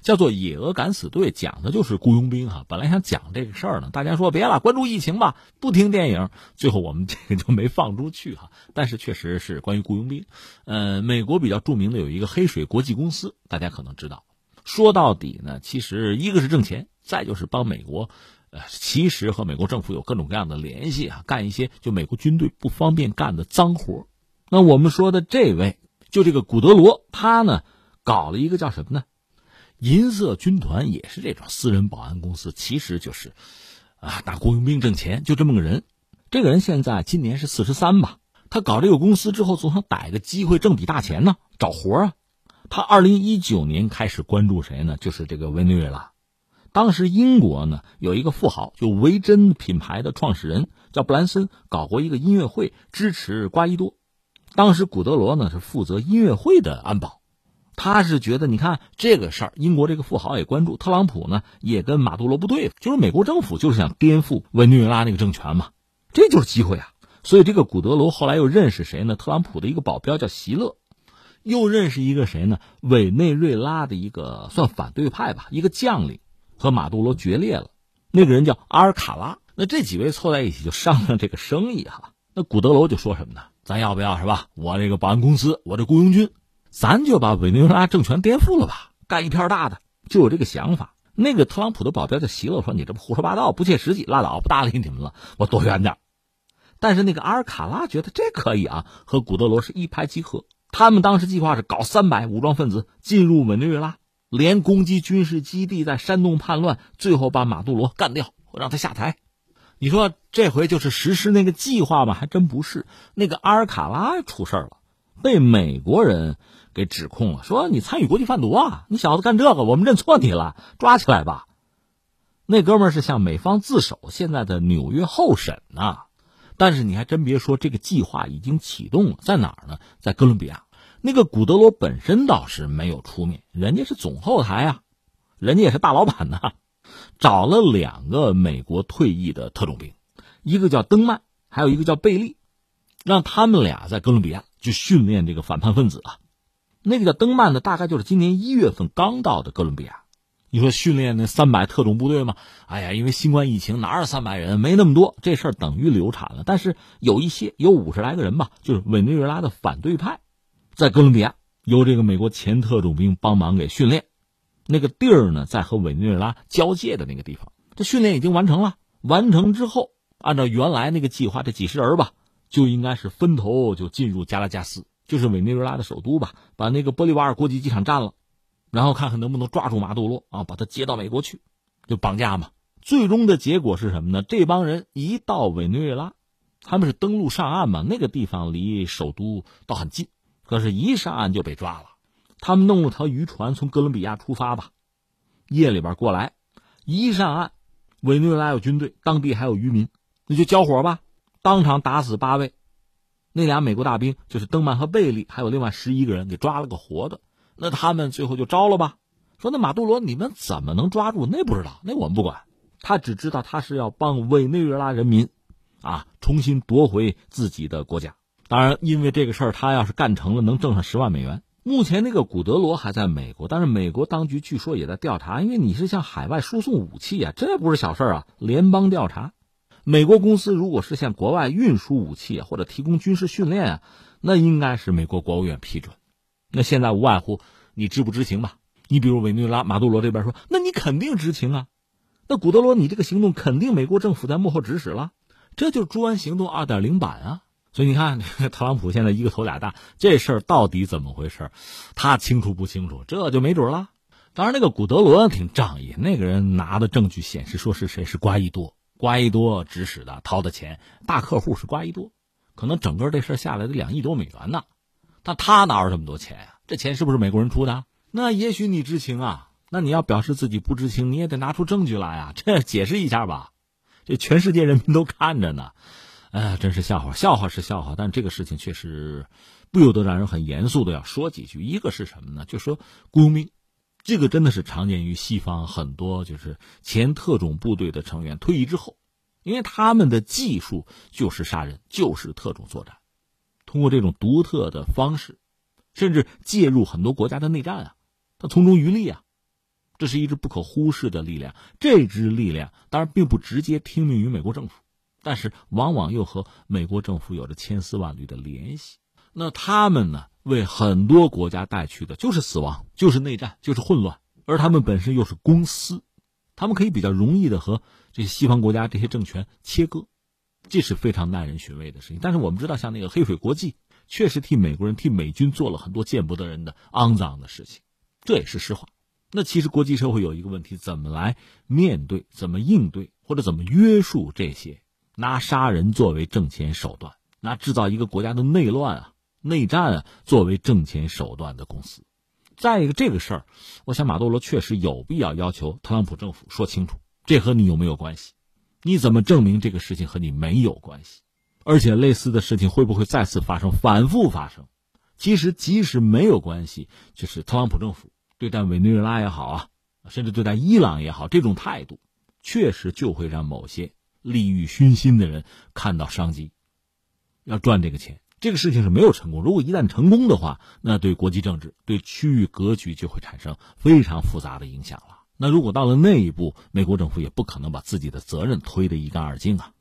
叫做《野鹅敢死队》，讲的就是雇佣兵哈。本来想讲这个事儿呢，大家说别了，关注疫情吧，不听电影。最后我们这个就没放出去哈。但是确实是关于雇佣兵。呃，美国比较著名的有一个黑水国际公司，大家可能知道。说到底呢，其实一个是挣钱，再就是帮美国，呃，其实和美国政府有各种各样的联系啊，干一些就美国军队不方便干的脏活。那我们说的这位，就这个古德罗，他呢搞了一个叫什么呢？银色军团也是这种私人保安公司，其实就是，啊，打雇佣兵挣钱，就这么个人。这个人现在今年是四十三吧。他搞这个公司之后，总想逮个机会挣笔大钱呢，找活啊。他二零一九年开始关注谁呢？就是这个委内瑞拉。当时英国呢有一个富豪，就维珍品牌的创始人叫布兰森，搞过一个音乐会支持瓜伊多。当时古德罗呢是负责音乐会的安保。他是觉得，你看这个事儿，英国这个富豪也关注，特朗普呢也跟马杜罗不对付，就是美国政府就是想颠覆委内瑞拉那个政权嘛，这就是机会啊。所以这个古德罗后来又认识谁呢？特朗普的一个保镖叫席勒，又认识一个谁呢？委内瑞拉的一个算反对派吧，一个将领和马杜罗决裂了，那个人叫阿尔卡拉。那这几位凑在一起就商量这个生意哈。那古德罗就说什么呢？咱要不要是吧？我这个保安公司，我这雇佣军。咱就把委内瑞拉政权颠覆了吧，干一片大的，就有这个想法。那个特朗普的保镖叫席勒说：“你这不胡说八道，不切实际，拉倒，不搭理你们了，我躲远点。”但是那个阿尔卡拉觉得这可以啊，和古德罗是一拍即合。他们当时计划是搞三百武装分子进入委内瑞拉，连攻击军事基地，在煽动叛乱，最后把马杜罗干掉，让他下台。你说这回就是实施那个计划吗？还真不是。那个阿尔卡拉出事了，被美国人。给指控了，说你参与国际贩毒啊！你小子干这个，我们认错你了，抓起来吧。那哥们儿是向美方自首，现在的纽约候审呢。但是你还真别说，这个计划已经启动了，在哪儿呢？在哥伦比亚。那个古德罗本身倒是没有出面，人家是总后台啊，人家也是大老板呐，找了两个美国退役的特种兵，一个叫登曼，还有一个叫贝利，让他们俩在哥伦比亚去训练这个反叛分子啊。那个叫登曼的，大概就是今年一月份刚到的哥伦比亚。你说训练那三百特种部队吗？哎呀，因为新冠疫情，哪有三百人？没那么多，这事儿等于流产了。但是有一些，有五十来个人吧，就是委内瑞拉的反对派，在哥伦比亚由这个美国前特种兵帮忙给训练。那个地儿呢，在和委内瑞拉交界的那个地方。这训练已经完成了，完成之后，按照原来那个计划，这几十人吧，就应该是分头就进入加拉加斯。就是委内瑞拉的首都吧，把那个玻利瓦尔国际机场占了，然后看看能不能抓住马杜罗啊，把他接到美国去，就绑架嘛。最终的结果是什么呢？这帮人一到委内瑞拉，他们是登陆上岸嘛，那个地方离首都倒很近，可是，一上岸就被抓了。他们弄了条渔船从哥伦比亚出发吧，夜里边过来，一上岸，委内瑞拉有军队，当地还有渔民，那就交火吧，当场打死八位。那俩美国大兵就是登曼和贝利，还有另外十一个人给抓了个活的。那他们最后就招了吧？说那马杜罗你们怎么能抓住？那不知道，那我们不管。他只知道他是要帮委内瑞拉人民，啊，重新夺回自己的国家。当然，因为这个事儿，他要是干成了，能挣上十万美元。目前那个古德罗还在美国，但是美国当局据说也在调查，因为你是向海外输送武器啊，这不是小事儿啊，联邦调查。美国公司如果是向国外运输武器，或者提供军事训练啊，那应该是美国国务院批准。那现在无外乎你知不知情吧？你比如委内瑞拉马杜罗这边说，那你肯定知情啊，那古德罗你这个行动肯定美国政府在幕后指使了，这就是猪安行动二点零版啊。所以你看，特朗普现在一个头俩大，这事儿到底怎么回事？他清楚不清楚？这就没准了。当然，那个古德罗挺仗义，那个人拿的证据显示说是谁是瓜伊多，瓜伊多指使的，掏的钱，大客户是瓜伊多，可能整个这事下来得两亿多美元呢。但他哪有这么多钱呀？这钱是不是美国人出的？那也许你知情啊，那你要表示自己不知情，你也得拿出证据来啊，这解释一下吧，这全世界人民都看着呢。哎，真是笑话！笑话是笑话，但这个事情确实不由得让人很严肃的要说几句。一个是什么呢？就说雇佣兵，这个真的是常见于西方很多就是前特种部队的成员退役之后，因为他们的技术就是杀人，就是特种作战，通过这种独特的方式，甚至介入很多国家的内战啊，他从中渔利啊，这是一支不可忽视的力量。这支力量当然并不直接听命于美国政府。但是往往又和美国政府有着千丝万缕的联系，那他们呢，为很多国家带去的就是死亡，就是内战，就是混乱，而他们本身又是公司，他们可以比较容易的和这些西方国家这些政权切割，这是非常耐人寻味的事情。但是我们知道，像那个黑水国际，确实替美国人、替美军做了很多见不得人的肮脏的事情，这也是实话。那其实国际社会有一个问题，怎么来面对、怎么应对或者怎么约束这些？拿杀人作为挣钱手段，拿制造一个国家的内乱啊、内战啊作为挣钱手段的公司。再一个，这个事儿，我想马杜罗确实有必要要求特朗普政府说清楚，这和你有没有关系？你怎么证明这个事情和你没有关系？而且类似的事情会不会再次发生、反复发生？其实，即使没有关系，就是特朗普政府对待委内瑞拉也好啊，甚至对待伊朗也好，这种态度，确实就会让某些。利欲熏心的人看到商机，要赚这个钱，这个事情是没有成功。如果一旦成功的话，那对国际政治、对区域格局就会产生非常复杂的影响了。那如果到了那一步，美国政府也不可能把自己的责任推得一干二净啊。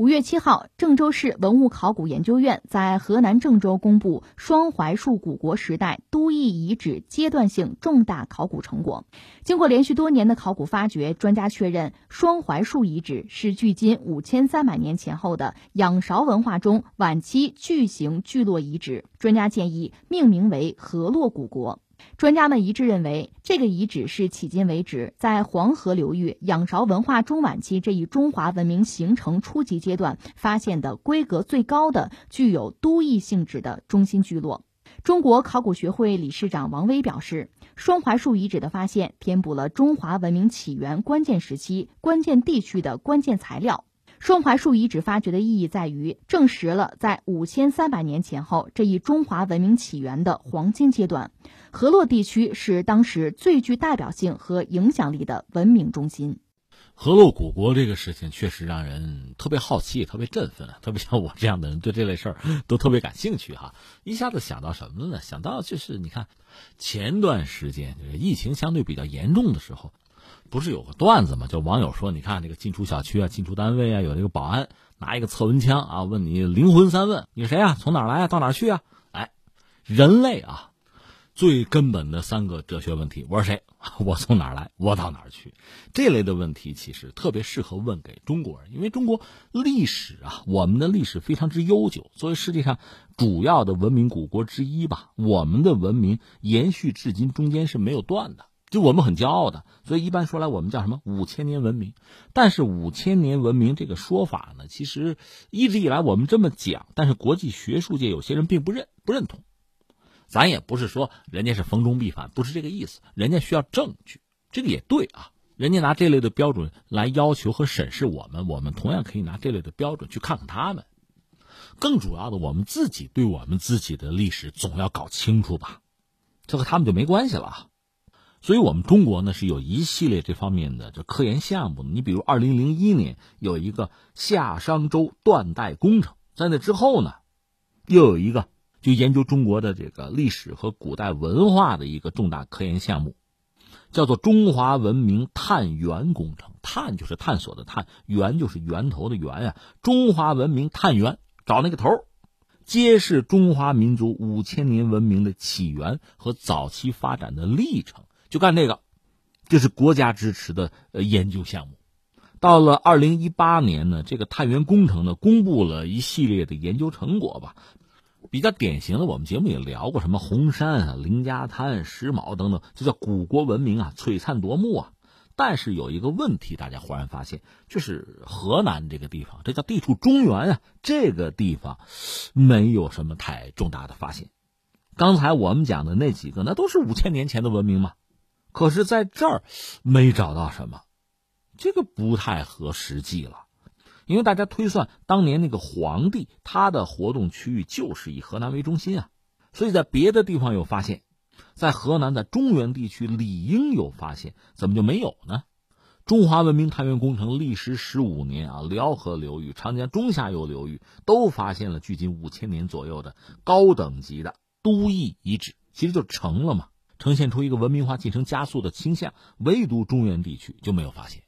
五月七号，郑州市文物考古研究院在河南郑州公布双槐树古国时代都邑遗址阶段性重大考古成果。经过连续多年的考古发掘，专家确认双槐树遗址是距今五千三百年前后的仰韶文化中晚期巨型聚落遗址。专家建议命名为河洛古国。专家们一致认为，这个遗址是迄今为止在黄河流域仰韶文化中晚期这一中华文明形成初级阶段发现的规格最高的、具有都邑性质的中心聚落。中国考古学会理事长王威表示，双槐树遗址的发现填补了中华文明起源关键时期、关键地区的关键材料。双槐树遗址发掘的意义在于，证实了在五千三百年前后这一中华文明起源的黄金阶段，河洛地区是当时最具代表性和影响力的文明中心。河洛古国这个事情确实让人特别好奇，特别振奋，特别像我这样的人对这类事儿都特别感兴趣哈。一下子想到什么呢？想到就是你看，前段时间就是疫情相对比较严重的时候。不是有个段子吗？就网友说，你看这个进出小区啊，进出单位啊，有这个保安拿一个测温枪啊，问你灵魂三问：你谁啊？从哪来啊？到哪去啊？哎，人类啊，最根本的三个哲学问题：我是谁？我从哪来？我到哪去？这类的问题其实特别适合问给中国人，因为中国历史啊，我们的历史非常之悠久，作为世界上主要的文明古国之一吧，我们的文明延续至今，中间是没有断的。就我们很骄傲的，所以一般说来，我们叫什么五千年文明。但是五千年文明这个说法呢，其实一直以来我们这么讲，但是国际学术界有些人并不认不认同。咱也不是说人家是逢中必反，不是这个意思。人家需要证据，这个也对啊。人家拿这类的标准来要求和审视我们，我们同样可以拿这类的标准去看看他们。更主要的，我们自己对我们自己的历史总要搞清楚吧，这和他们就没关系了。所以，我们中国呢是有一系列这方面的这科研项目。你比如，二零零一年有一个夏商周断代工程，在那之后呢，又有一个就研究中国的这个历史和古代文化的一个重大科研项目，叫做“中华文明探源工程”。探就是探索的探，源就是源头的源呀。中华文明探源，找那个头揭示中华民族五千年文明的起源和早期发展的历程，就干这个。这是国家支持的呃研究项目。到了二零一八年呢，这个探源工程呢，公布了一系列的研究成果吧。比较典型的，我们节目也聊过，什么红山啊、凌家滩、石峁等等，就叫古国文明啊，璀璨夺目啊。但是有一个问题，大家忽然发现，就是河南这个地方，这叫地处中原啊，这个地方没有什么太重大的发现。刚才我们讲的那几个，那都是五千年前的文明嘛，可是在这儿没找到什么。这个不太合实际了，因为大家推算当年那个皇帝他的活动区域就是以河南为中心啊，所以在别的地方有发现，在河南的中原地区理应有发现，怎么就没有呢？中华文明探源工程历时十五年啊，辽河流域、长江中下游流域都发现了距今五千年左右的高等级的都邑遗址，其实就成了嘛，呈现出一个文明化进程加速的倾向，唯独中原地区就没有发现。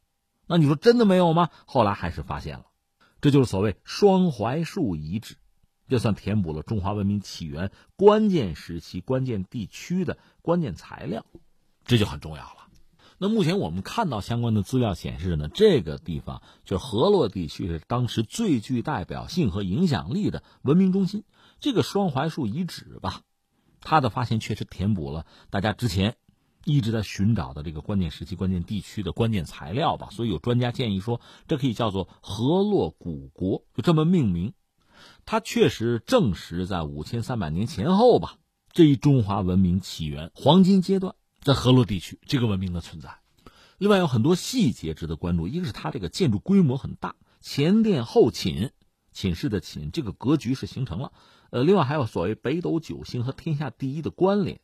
那你说真的没有吗？后来还是发现了，这就是所谓双槐树遗址，这算填补了中华文明起源关键时期、关键地区的关键材料，这就很重要了。那目前我们看到相关的资料显示呢，这个地方就是河洛地区是当时最具代表性和影响力的文明中心。这个双槐树遗址吧，它的发现确实填补了大家之前。一直在寻找的这个关键时期、关键地区的关键材料吧，所以有专家建议说，这可以叫做河洛古国，就这么命名。它确实证实在五千三百年前后吧，这一中华文明起源黄金阶段，在河洛地区这个文明的存在。另外有很多细节值得关注，一个是它这个建筑规模很大，前殿后寝，寝室的寝，这个格局是形成了。呃，另外还有所谓北斗九星和天下第一的关联。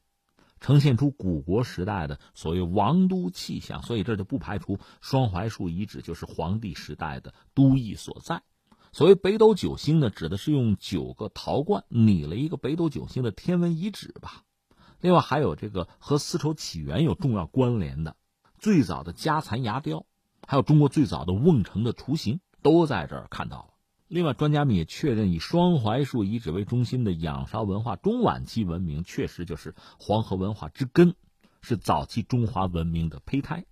呈现出古国时代的所谓王都气象，所以这就不排除双槐树遗址就是黄帝时代的都邑所在。所谓北斗九星呢，指的是用九个陶罐拟了一个北斗九星的天文遗址吧。另外还有这个和丝绸起源有重要关联的最早的家蚕牙雕，还有中国最早的瓮城的雏形，都在这儿看到了。另外，专家们也确认，以双槐树遗址为中心的仰韶文化中晚期文明，确实就是黄河文化之根，是早期中华文明的胚胎。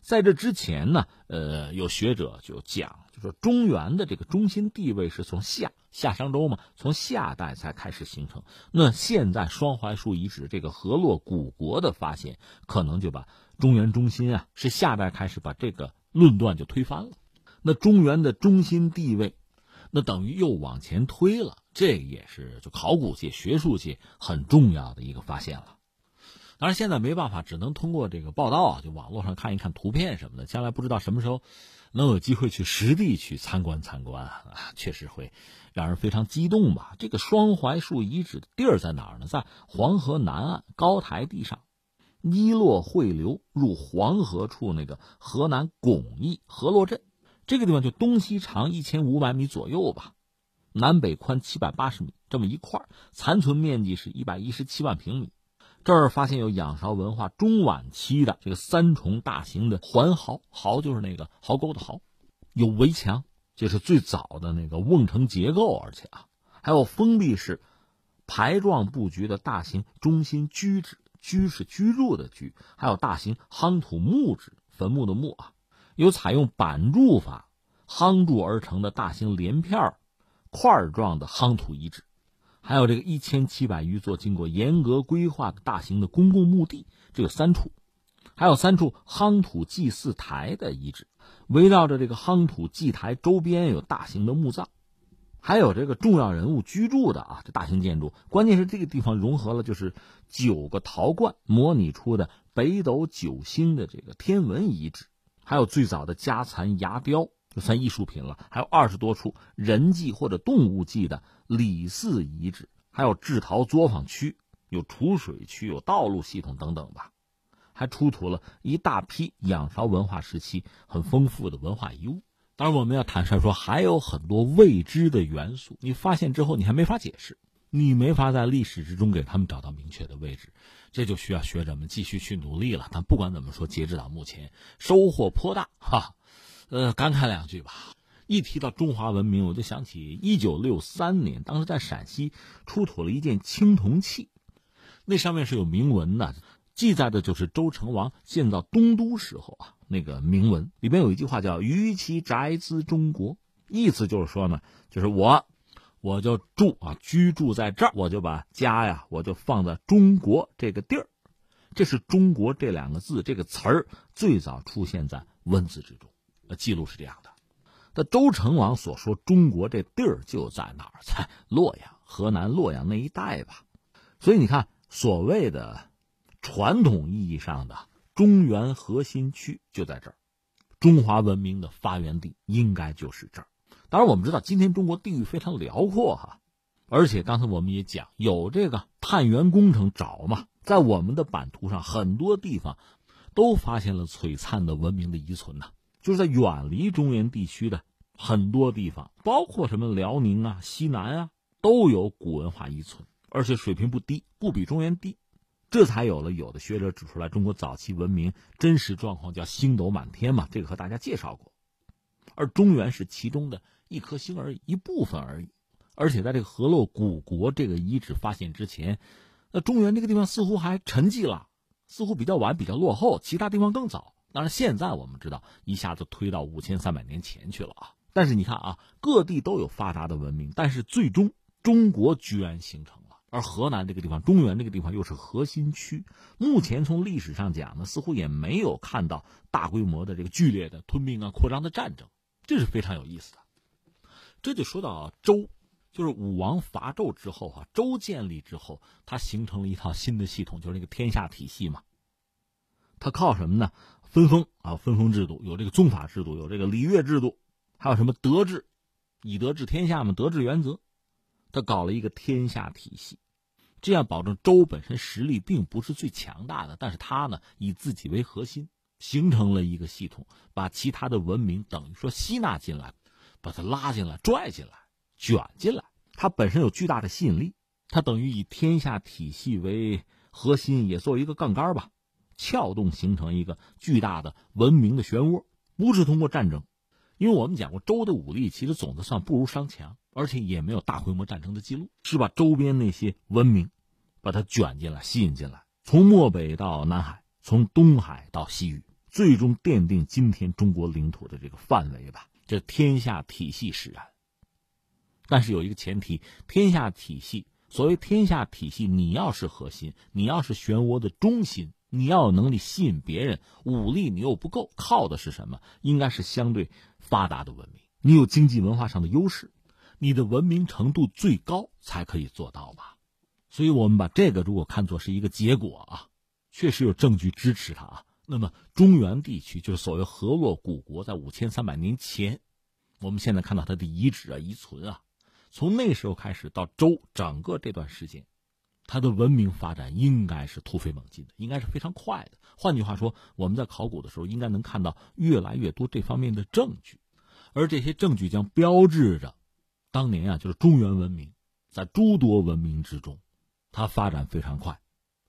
在这之前呢，呃，有学者就讲，就说中原的这个中心地位是从夏夏商周嘛，从夏代才开始形成。那现在双槐树遗址这个河洛古国的发现，可能就把中原中心啊是夏代开始把这个论断就推翻了。那中原的中心地位。那等于又往前推了，这也是就考古界、学术界很重要的一个发现了。当然，现在没办法，只能通过这个报道啊，就网络上看一看图片什么的。将来不知道什么时候能有机会去实地去参观参观啊，确实会让人非常激动吧。这个双槐树遗址的地儿在哪儿呢？在黄河南岸高台地上，一洛汇流入黄河处那个河南巩义河洛镇。这个地方就东西长一千五百米左右吧，南北宽七百八十米，这么一块残存面积是一百一十七万平米。这儿发现有仰韶文化中晚期的这个三重大型的环壕，壕就是那个壕沟的壕，有围墙，就是最早的那个瓮城结构，而且啊，还有封闭式排状布局的大型中心居址，居是居住的居，还有大型夯土木质坟墓的墓啊。有采用板筑法夯筑而成的大型连片块状的夯土遗址，还有这个一千七百余座经过严格规划的大型的公共墓地，这有三处，还有三处夯土祭祀台的遗址。围绕着这个夯土祭台周边有大型的墓葬，还有这个重要人物居住的啊，这大型建筑。关键是这个地方融合了就是九个陶罐模拟出的北斗九星的这个天文遗址。还有最早的家蚕牙雕，就算艺术品了。还有二十多处人迹或者动物迹的李祀遗址，还有制陶作坊区，有储水区，有道路系统等等吧。还出土了一大批仰韶文化时期很丰富的文化遗物。当然，我们要坦率说，还有很多未知的元素。你发现之后，你还没法解释。你没法在历史之中给他们找到明确的位置，这就需要学者们继续去努力了。但不管怎么说，截止到目前，收获颇大哈。呃，感慨两句吧。一提到中华文明，我就想起一九六三年，当时在陕西出土了一件青铜器，那上面是有铭文的，记载的就是周成王建造东都时候啊那个铭文，里边有一句话叫“于其宅兹中国”，意思就是说呢，就是我，我就住啊，居住在这儿，我就把家呀，我就放在中国这个地儿，这是中国这两个字这个词儿最早出现在文字之中，呃，记录是这样的。那周成王所说，中国这地儿就在哪儿？在洛阳，河南洛阳那一带吧。所以你看，所谓的传统意义上的中原核心区就在这儿，中华文明的发源地应该就是这儿。当然，我们知道今天中国地域非常辽阔哈，而且刚才我们也讲，有这个探源工程找嘛，在我们的版图上很多地方都发现了璀璨的文明的遗存呐。就是在远离中原地区的很多地方，包括什么辽宁啊、西南啊，都有古文化遗存，而且水平不低，不比中原低，这才有了有的学者指出来，中国早期文明真实状况叫星斗满天嘛，这个和大家介绍过，而中原是其中的一颗星而已，一部分而已，而且在这个河洛古国这个遗址发现之前，那中原这个地方似乎还沉寂了，似乎比较晚，比较落后，其他地方更早。当然，现在我们知道一下子推到五千三百年前去了啊！但是你看啊，各地都有发达的文明，但是最终中国居然形成了，而河南这个地方、中原这个地方又是核心区。目前从历史上讲呢，似乎也没有看到大规模的这个剧烈的吞并啊、扩张的战争，这是非常有意思的。这就说到周，就是武王伐纣之后啊，周建立之后，它形成了一套新的系统，就是那个天下体系嘛。它靠什么呢？分封啊，分封制度有这个宗法制度，有这个礼乐制度，还有什么德治，以德治天下嘛，德治原则，他搞了一个天下体系，这样保证周本身实力并不是最强大的，但是他呢以自己为核心，形成了一个系统，把其他的文明等于说吸纳进来，把它拉进来、拽进来、卷进来，它本身有巨大的吸引力，它等于以天下体系为核心，也作为一个杠杆吧。撬动形成一个巨大的文明的漩涡，不是通过战争，因为我们讲过，周的武力其实总的算不如商强，而且也没有大规模战争的记录，是把周边那些文明，把它卷进来、吸引进来，从漠北到南海，从东海到西域，最终奠定今天中国领土的这个范围吧。这天下体系使然，但是有一个前提，天下体系，所谓天下体系，你要是核心，你要是漩涡的中心。你要有能力吸引别人，武力你又不够，靠的是什么？应该是相对发达的文明。你有经济文化上的优势，你的文明程度最高才可以做到吧。所以，我们把这个如果看作是一个结果啊，确实有证据支持它啊。那么，中原地区就是所谓河洛古国，在五千三百年前，我们现在看到它的遗址啊、遗存啊，从那时候开始到周整个这段时间。它的文明发展应该是突飞猛进的，应该是非常快的。换句话说，我们在考古的时候，应该能看到越来越多这方面的证据，而这些证据将标志着，当年啊，就是中原文明在诸多文明之中，它发展非常快，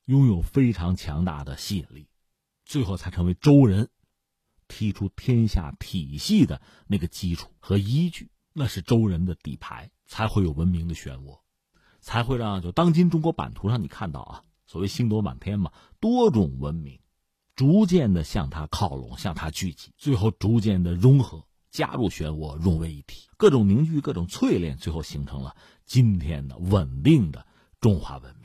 拥有非常强大的吸引力，最后才成为周人提出天下体系的那个基础和依据。那是周人的底牌，才会有文明的漩涡。才会让就当今中国版图上你看到啊，所谓星斗满天嘛，多种文明，逐渐的向它靠拢，向它聚集，最后逐渐的融合，加入漩涡，融为一体，各种凝聚，各种淬炼，最后形成了今天的稳定的中华文明。